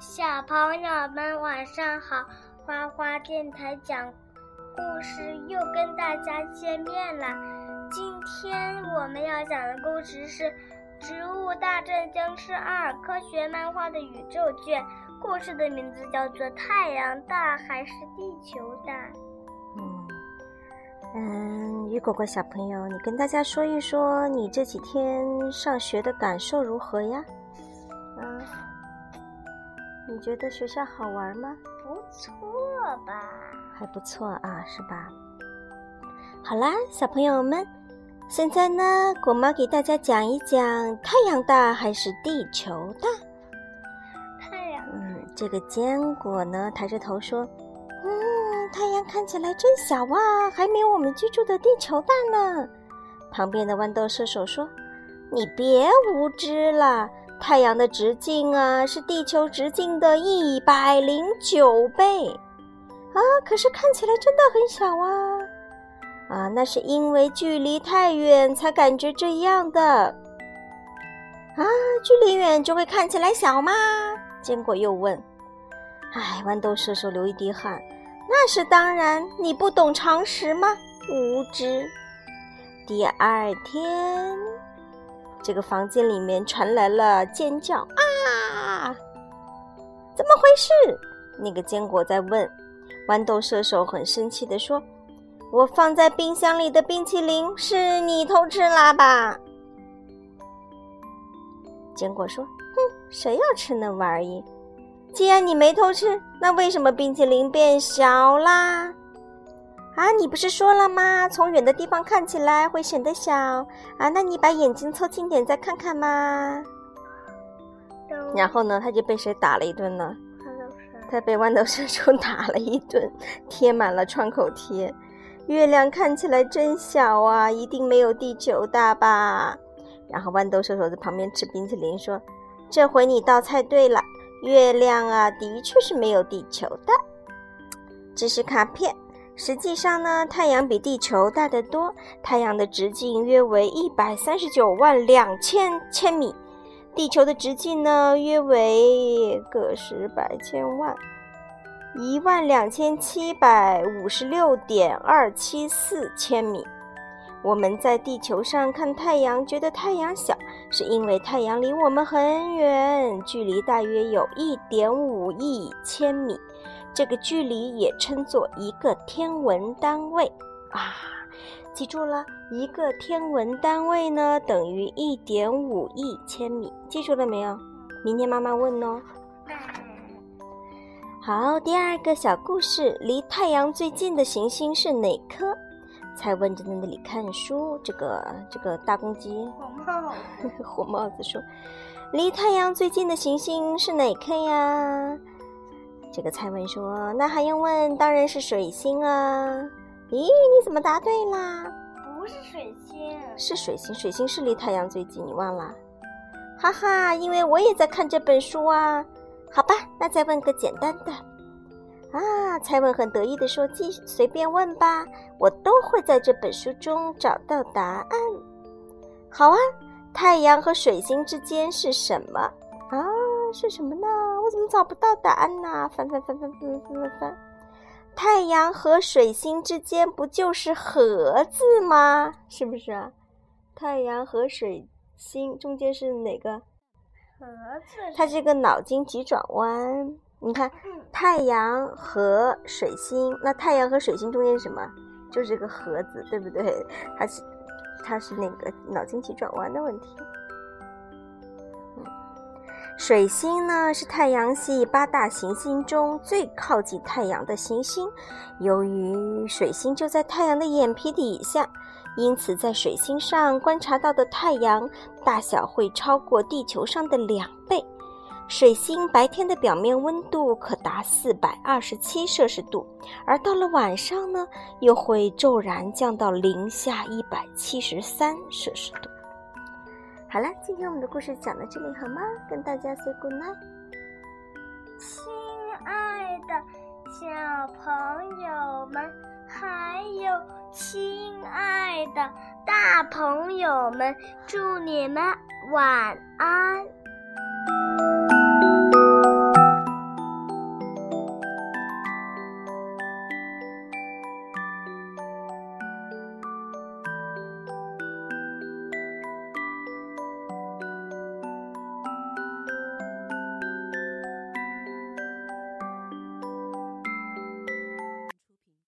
小朋友们晚上好，花花电台讲故事又跟大家见面了。今天我们要讲的故事是《植物大战僵尸二》科学漫画的宇宙卷。故事的名字叫做《太阳大还是地球大》。嗯嗯，雨果果小朋友，你跟大家说一说你这几天上学的感受如何呀？啊，你觉得学校好玩吗？不错吧？还不错啊，是吧？好啦，小朋友们，现在呢，果妈给大家讲一讲太阳大还是地球大。太阳，嗯，这个坚果呢，抬着头说：“嗯，太阳看起来真小啊，还没有我们居住的地球大呢。”旁边的豌豆射手说：“你别无知了。”太阳的直径啊，是地球直径的一百零九倍，啊，可是看起来真的很小啊！啊，那是因为距离太远才感觉这样的。啊，距离远就会看起来小吗？坚果又问。哎，豌豆射手流一滴汗。那是当然，你不懂常识吗？无知。第二天。这个房间里面传来了尖叫啊！怎么回事？那个坚果在问。豌豆射手很生气地说：“我放在冰箱里的冰淇淋是你偷吃啦吧？”坚果说：“哼，谁要吃那玩意？既然你没偷吃，那为什么冰淇淋变小啦？”啊，你不是说了吗？从远的地方看起来会显得小啊，那你把眼睛凑近点再看看嘛。然后呢，他就被谁打了一顿呢？他被豌豆射手打了一顿，贴满了创口贴。月亮看起来真小啊，一定没有地球大吧？然后豌豆射手在旁边吃冰淇淋说：“这回你倒猜对了，月亮啊，的确是没有地球的。这是卡片。”实际上呢，太阳比地球大得多。太阳的直径约为一百三十九万两千千米，地球的直径呢约为个十百千万一万两千七百五十六点二七四千米。我们在地球上看太阳，觉得太阳小，是因为太阳离我们很远，距离大约有一点五亿千米。这个距离也称作一个天文单位啊，记住了，一个天文单位呢等于一点五亿千米，记住了没有？明天妈妈问哦。好，第二个小故事，离太阳最近的行星是哪颗？蔡文正在那里看书，这个这个大公鸡红帽红 帽子说，离太阳最近的行星是哪颗呀？这个蔡文说：“那还用问？当然是水星啊！咦，你怎么答对啦？不是水星，是水星。水星是离太阳最近，你忘了？哈哈，因为我也在看这本书啊。好吧，那再问个简单的。啊，蔡文很得意地说：‘继随便问吧，我都会在这本书中找到答案。’好啊，太阳和水星之间是什么啊？是什么呢？”我怎么找不到答案呢？翻翻翻翻翻翻翻翻，太阳和水星之间不就是盒子吗？是不是啊？太阳和水星中间是哪个？盒子。它这个脑筋急转弯。你看，太阳和水星，那太阳和水星中间是什么？就是个盒子，对不对？它是，它是那个脑筋急转弯的问题。水星呢是太阳系八大行星中最靠近太阳的行星，由于水星就在太阳的眼皮底下，因此在水星上观察到的太阳大小会超过地球上的两倍。水星白天的表面温度可达四百二十七摄氏度，而到了晚上呢，又会骤然降到零下一百七十三摄氏度。好了，今天我们的故事讲到这里，好吗？跟大家 say good night。亲爱的小朋友们，还有亲爱的大朋友们，祝你们晚安。